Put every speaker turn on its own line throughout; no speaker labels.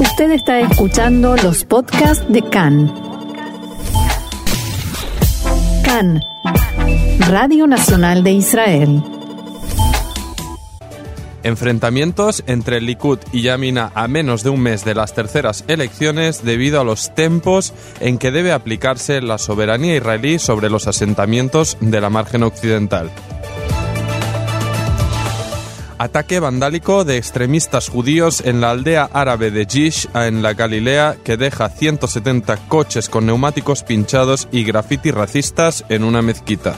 Usted está escuchando los podcasts de CAN. CAN, Radio Nacional de Israel.
Enfrentamientos entre Likud y Yamina a menos de un mes de las terceras elecciones debido a los tempos en que debe aplicarse la soberanía israelí sobre los asentamientos de la margen occidental. Ataque vandálico de extremistas judíos en la aldea árabe de Jish, en la Galilea, que deja 170 coches con neumáticos pinchados y grafitis racistas en una mezquita.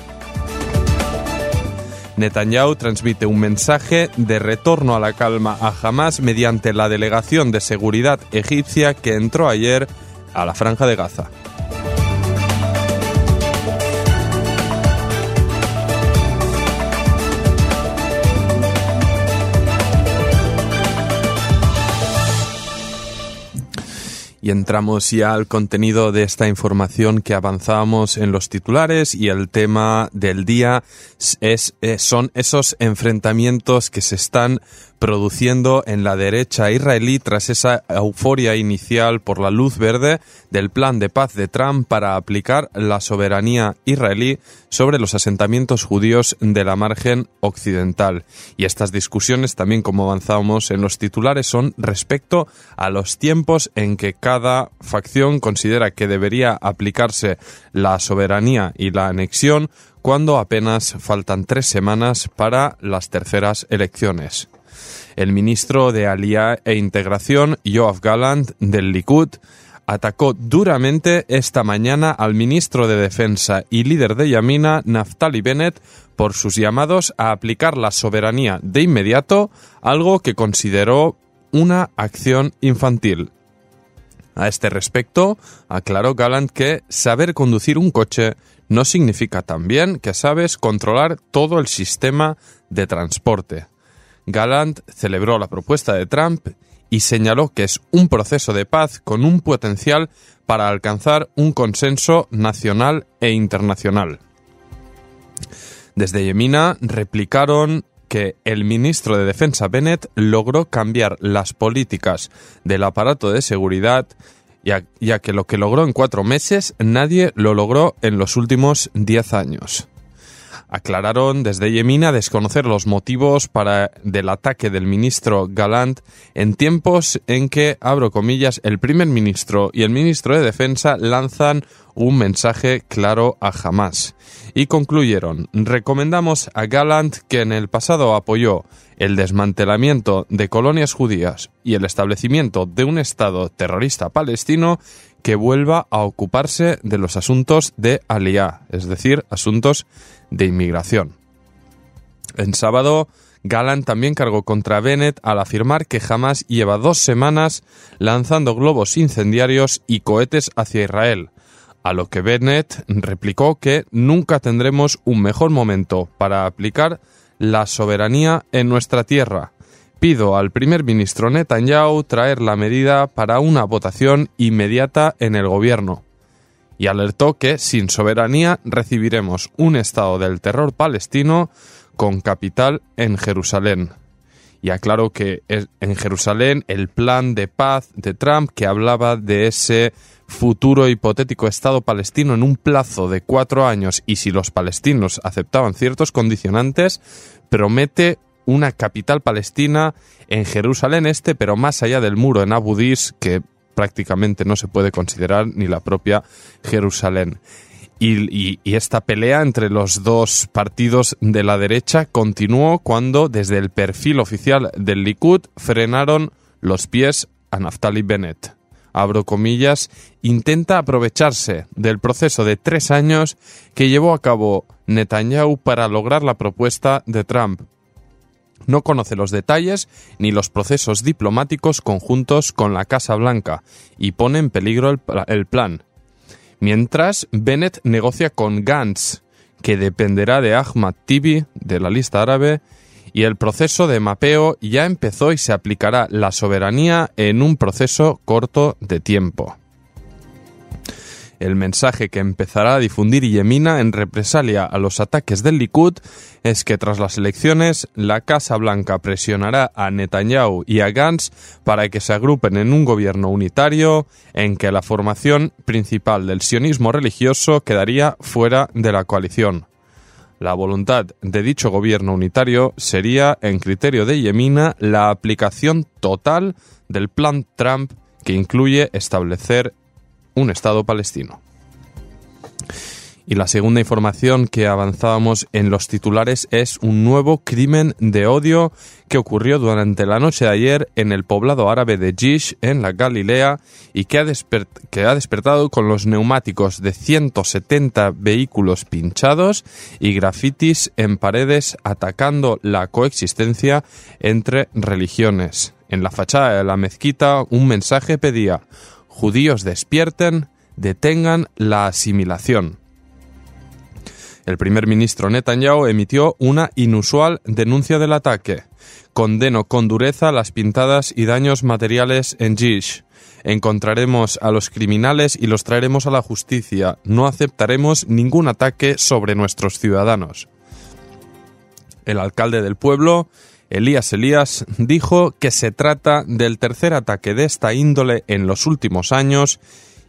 Netanyahu transmite un mensaje de retorno a la calma a Hamas mediante la delegación de seguridad egipcia que entró ayer a la franja de Gaza. Entramos ya al contenido de esta información que avanzábamos en los titulares y el tema del día es, eh, son esos enfrentamientos que se están produciendo en la derecha israelí tras esa euforia inicial por la luz verde del plan de paz de Trump para aplicar la soberanía israelí sobre los asentamientos judíos de la margen occidental. Y estas discusiones también, como avanzamos en los titulares, son respecto a los tiempos en que cada facción considera que debería aplicarse la soberanía y la anexión cuando apenas faltan tres semanas para las terceras elecciones. El ministro de Alía e Integración, Yoav Gallant, del Likud, atacó duramente esta mañana al ministro de Defensa y líder de Yamina, Naftali Bennett, por sus llamados a aplicar la soberanía de inmediato, algo que consideró una acción infantil. A este respecto, aclaró Gallant que saber conducir un coche no significa también que sabes controlar todo el sistema de transporte. Gallant celebró la propuesta de Trump y señaló que es un proceso de paz con un potencial para alcanzar un consenso nacional e internacional. Desde Yemina replicaron que el ministro de Defensa Bennett logró cambiar las políticas del aparato de seguridad, ya, ya, que lo que logró en cuatro meses nadie lo logró en los últimos diez años aclararon desde Yemina desconocer los motivos para del ataque del ministro Galant en tiempos en que, abro comillas, el primer ministro y el ministro de Defensa lanzan un mensaje claro a Hamas. Y concluyeron, recomendamos a Galant que en el pasado apoyó el desmantelamiento de colonias judías y el establecimiento de un Estado terrorista palestino que vuelva a ocuparse de los asuntos de Aliá, es decir, asuntos de inmigración. En sábado, Gallant también cargó contra Bennett al afirmar que jamás lleva dos semanas lanzando globos incendiarios y cohetes hacia Israel, a lo que Bennett replicó que nunca tendremos un mejor momento para aplicar la soberanía en nuestra tierra. Pido al primer ministro Netanyahu traer la medida para una votación inmediata en el gobierno y alertó que sin soberanía recibiremos un estado del terror palestino con capital en Jerusalén. Y aclaró que en Jerusalén el plan de paz de Trump que hablaba de ese futuro hipotético Estado palestino en un plazo de cuatro años y si los palestinos aceptaban ciertos condicionantes, promete una capital palestina en Jerusalén este, pero más allá del muro en Abu Dis, que prácticamente no se puede considerar ni la propia Jerusalén. Y, esta pelea entre los dos partidos de la derecha continuó cuando desde el perfil oficial del Likud frenaron los pies a Naftali Bennett. Abro comillas, intenta aprovecharse del proceso de tres años que llevó a cabo Netanyahu para lograr la propuesta de Trump, no conoce los detalles ni los procesos diplomáticos conjuntos con la Casa Blanca y pone en peligro el, plan. Mientras, Bennett negocia con Gantz, que dependerá de Ahmad Tibi, de la lista árabe, y el proceso de mapeo ya empezó y se aplicará la soberanía en un proceso corto de tiempo. El mensaje que empezará a difundir Yemina en represalia a los ataques del Likud es que tras las elecciones la Casa Blanca presionará a Netanyahu y a Gantz para que se agrupen en un gobierno unitario en que la formación principal del sionismo religioso quedaría fuera de la coalición. La voluntad de dicho gobierno unitario sería, en criterio de Yemina, la aplicación total del plan Trump que incluye establecer un Estado palestino. Y la segunda información que avanzábamos en los titulares es un nuevo crimen de odio que ocurrió durante la noche de ayer en el poblado árabe de Jish, en la Galilea, y que ha, que ha despertado con los neumáticos de 170 vehículos pinchados y grafitis en paredes atacando la coexistencia entre religiones. En la fachada de la mezquita un mensaje pedía Judíos despierten, detengan la asimilación. El primer ministro Netanyahu emitió una inusual denuncia del ataque. Condeno con dureza las pintadas y daños materiales en Jish. Encontraremos a los criminales y los traeremos a la justicia. No aceptaremos ningún ataque sobre nuestros ciudadanos. El alcalde del pueblo, Elías Elías, dijo que se trata del tercer ataque de esta índole en los últimos años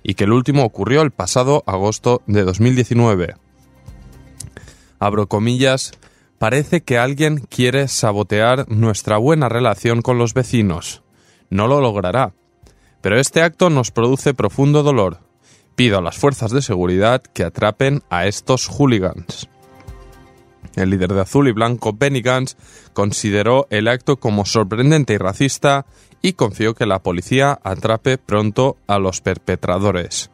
y que el último ocurrió el pasado agosto de 2019 abro comillas, parece que alguien quiere sabotear nuestra buena relación con los vecinos. No lo logrará. Pero este acto nos produce profundo dolor. Pido a las fuerzas de seguridad que atrapen a estos hooligans. El líder de azul y blanco, Benny Gantz, consideró el acto como sorprendente y racista y confió que la policía atrape pronto a los perpetradores.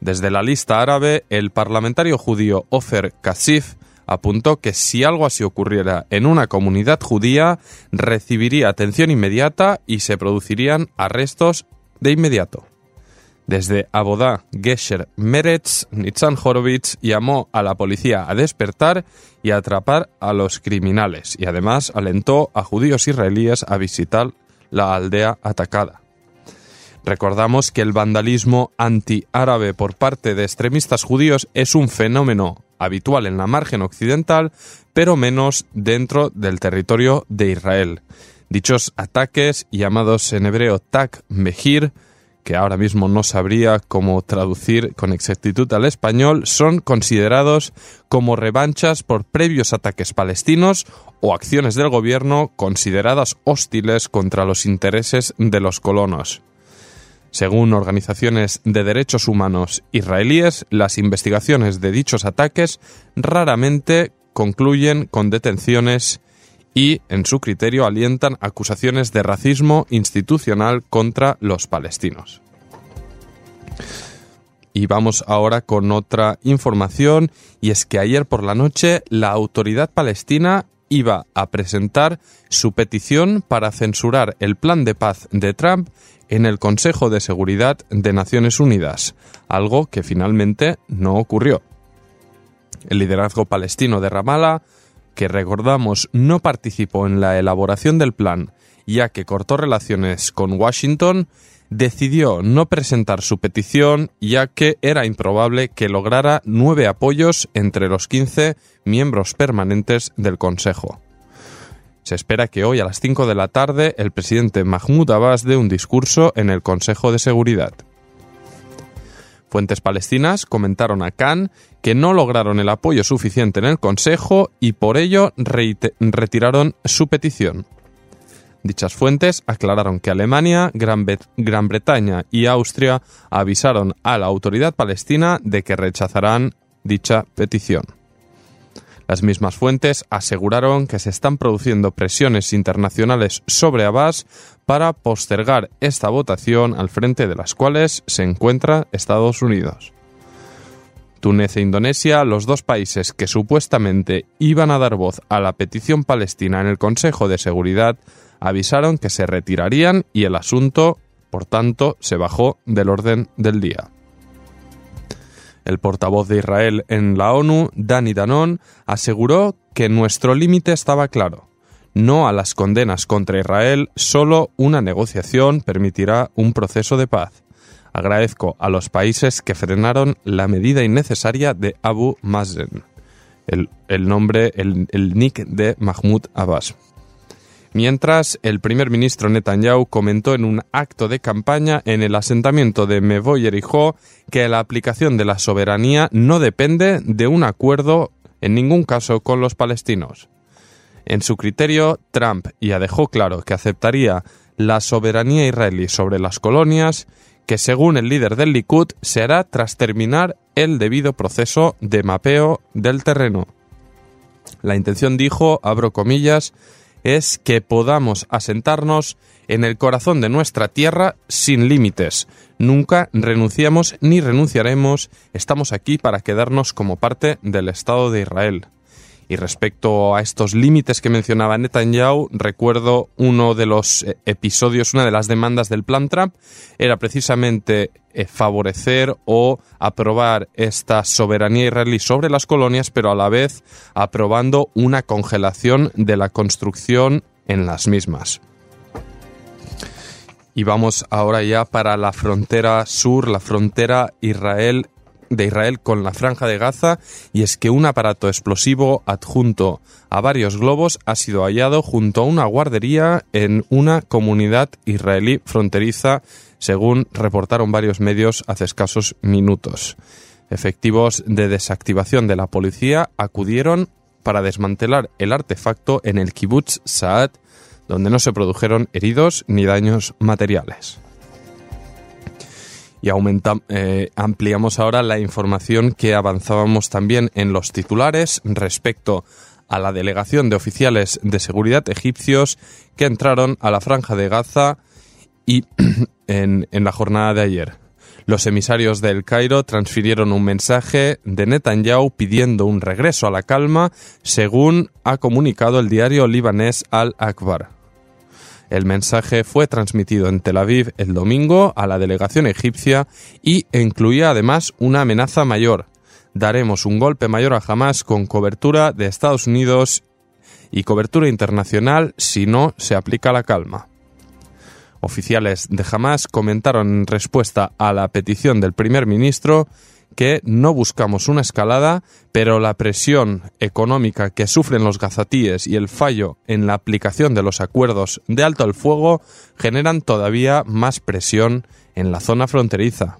Desde la lista árabe, el parlamentario judío Ofer Kasif apuntó que si algo así ocurriera en una comunidad judía, recibiría atención inmediata y se producirían arrestos de inmediato. Desde Abodá, Gesher Meretz, Nitzan Horowitz llamó a la policía a despertar y a atrapar a los criminales y además alentó a judíos israelíes a visitar la aldea atacada. Recordamos que el vandalismo anti-árabe por parte de extremistas judíos es un fenómeno habitual en la margen occidental, pero menos dentro del territorio de Israel. Dichos ataques, llamados en hebreo Tak Mehir, que ahora mismo no sabría cómo traducir con exactitud al español, son considerados como revanchas por previos ataques palestinos o acciones del gobierno consideradas hostiles contra los intereses de los colonos. Según organizaciones de derechos humanos israelíes, las investigaciones de dichos ataques raramente concluyen con detenciones y, en su criterio, alientan acusaciones de racismo institucional contra los palestinos. Y vamos ahora con otra información, y es que ayer por la noche la autoridad palestina iba a presentar su petición para censurar el plan de paz de Trump en el Consejo de Seguridad de Naciones Unidas, algo que finalmente no ocurrió. El liderazgo palestino de Ramallah, que recordamos no participó en la elaboración del plan, ya que cortó relaciones con Washington, decidió no presentar su petición ya que era improbable que lograra nueve apoyos entre los 15 miembros permanentes del Consejo. Se espera que hoy a las 5 de la tarde el presidente Mahmoud Abbas dé un discurso en el Consejo de Seguridad. Fuentes palestinas comentaron a Khan que no lograron el apoyo suficiente en el Consejo y por ello retiraron su petición. Dichas fuentes aclararon que Alemania, Gran, Gran, Bretaña y Austria avisaron a la autoridad palestina de que rechazarán dicha petición. Las mismas fuentes aseguraron que se están produciendo presiones internacionales sobre Abbas para postergar esta votación al frente de las cuales se encuentra Estados Unidos. Túnez e Indonesia, los dos países que supuestamente iban a dar voz a la petición palestina en el Consejo de Seguridad, avisaron que se retirarían y el asunto, por tanto, se bajó del orden del día. El portavoz de Israel en la ONU, Dani Danon, aseguró que nuestro límite estaba claro. No a las condenas contra Israel, solo una negociación permitirá un proceso de paz. Agradezco a los países que frenaron la medida innecesaria de Abu Mazen, el, nombre, el, el nick de Mahmoud Abbas. Mientras, el primer ministro Netanyahu comentó en un acto de campaña en el asentamiento de Mevo Yerijó que la aplicación de la soberanía no depende de un acuerdo en ningún caso con los palestinos. En su criterio, Trump ya dejó claro que aceptaría la soberanía israelí sobre las colonias, que según el líder del Likud se hará tras terminar el debido proceso de mapeo del terreno. La intención, dijo, abro comillas, es que podamos asentarnos en el corazón de nuestra tierra sin límites. Nunca renunciamos ni renunciaremos, estamos aquí para quedarnos como parte del Estado de Israel. Y respecto a estos límites que mencionaba Netanyahu, recuerdo uno de los eh, episodios, una de las demandas del plan Trump, era precisamente eh, favorecer o aprobar esta soberanía israelí sobre las colonias, pero a la vez aprobando una congelación de la construcción en las mismas. Y vamos ahora ya para la frontera sur, la frontera Israel de Israel con la franja de Gaza y es que un aparato explosivo adjunto a varios globos ha sido hallado junto a una guardería en una comunidad israelí fronteriza, según reportaron varios medios hace escasos minutos. Efectivos de desactivación de la policía acudieron para desmantelar el artefacto en el kibbutz Saad, donde no se produjeron heridos ni daños materiales y eh, ampliamos ahora la información que avanzábamos también en los titulares respecto a la delegación de oficiales de seguridad egipcios que entraron a la franja de Gaza y en, en la jornada de ayer. Los emisarios del Cairo transfirieron un mensaje de Netanyahu pidiendo un regreso a la calma, según ha comunicado el diario libanés Al-Akbar. El mensaje fue transmitido en Tel Aviv el domingo a la delegación egipcia y incluía además una amenaza mayor. Daremos un golpe mayor a Hamas con cobertura de Estados Unidos y cobertura internacional si no se aplica la calma. Oficiales de Hamas comentaron en respuesta a la petición del primer ministro que no buscamos una escalada, pero la presión económica que sufren los gazatíes y el fallo en la aplicación de los acuerdos de alto al fuego generan todavía más presión en la zona fronteriza.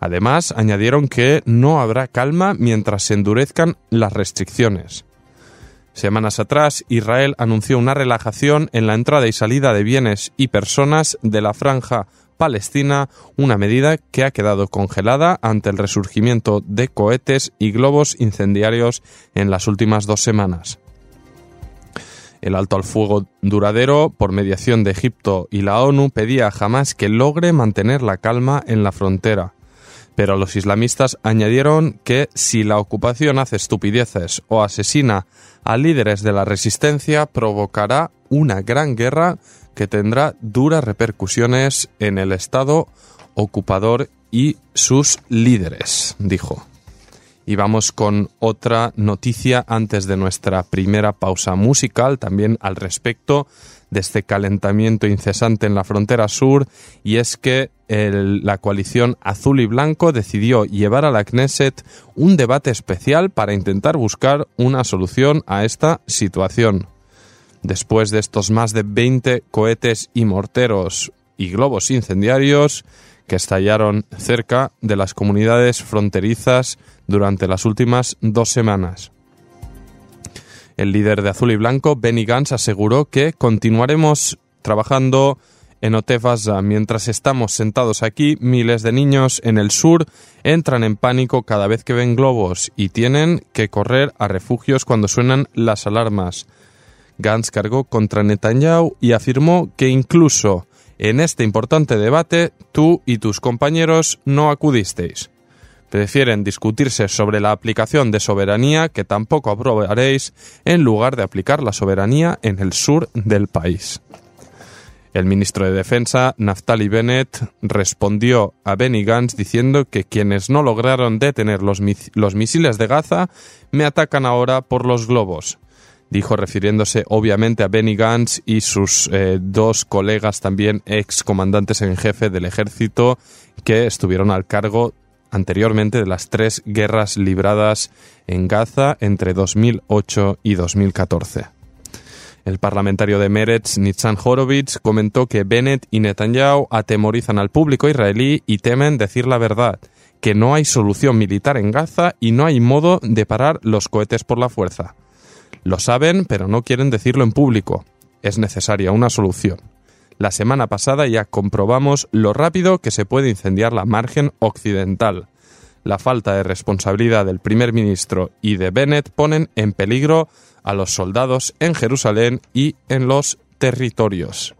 Además, añadieron que no habrá calma mientras se endurezcan las restricciones. Semanas atrás, Israel anunció una relajación en la entrada y salida de bienes y personas de la franja Palestina, una medida que ha quedado congelada ante el resurgimiento de cohetes y globos incendiarios en las últimas dos semanas. El alto al fuego duradero, por mediación de Egipto y la ONU, pedía jamás que logre mantener la calma en la frontera. Pero los islamistas añadieron que si la ocupación hace estupideces o asesina a líderes de la resistencia, provocará una gran guerra que tendrá duras repercusiones en el Estado ocupador y sus líderes, dijo. Y vamos con otra noticia antes de nuestra primera pausa musical, también al respecto de este calentamiento incesante en la frontera sur, y es que la coalición azul y blanco decidió llevar a la Knesset un debate especial para intentar buscar una solución a esta situación. Después de estos más de 20 cohetes y morteros y globos incendiarios que estallaron cerca de las comunidades fronterizas durante las últimas dos semanas. El líder de Azul y Blanco, Benny Gantz, aseguró que continuaremos trabajando en Otefaza. Mientras estamos sentados aquí, miles de niños en el sur entran en pánico cada vez que ven globos y tienen que correr a refugios cuando suenan las alarmas. Gantz cargó contra Netanyahu y afirmó que incluso en este importante debate tú y tus compañeros no acudisteis. Prefieren discutirse sobre la aplicación de soberanía que tampoco aprobaréis en lugar de aplicar la soberanía en el sur del país. El ministro de Defensa, Naftali Bennett, respondió a Benny Gantz diciendo que quienes no lograron detener los, los misiles de Gaza me atacan ahora por los globos. Dijo refiriéndose obviamente a Benny Gantz y sus eh, dos colegas también ex comandantes en jefe del ejército que estuvieron al cargo anteriormente de las tres guerras libradas en Gaza entre 2008 y 2014. El parlamentario de Meretz, Nitzan Horowitz, comentó que Bennett y Netanyahu atemorizan al público israelí y temen decir la verdad, que no hay solución militar en Gaza y no hay modo de parar los cohetes por la fuerza. Lo saben, pero no quieren decirlo en público. Es necesaria una solución. La semana pasada ya comprobamos lo rápido que se puede incendiar la margen occidental. La falta de responsabilidad del primer ministro y de Bennett ponen en peligro a los soldados en Jerusalén y en los territorios.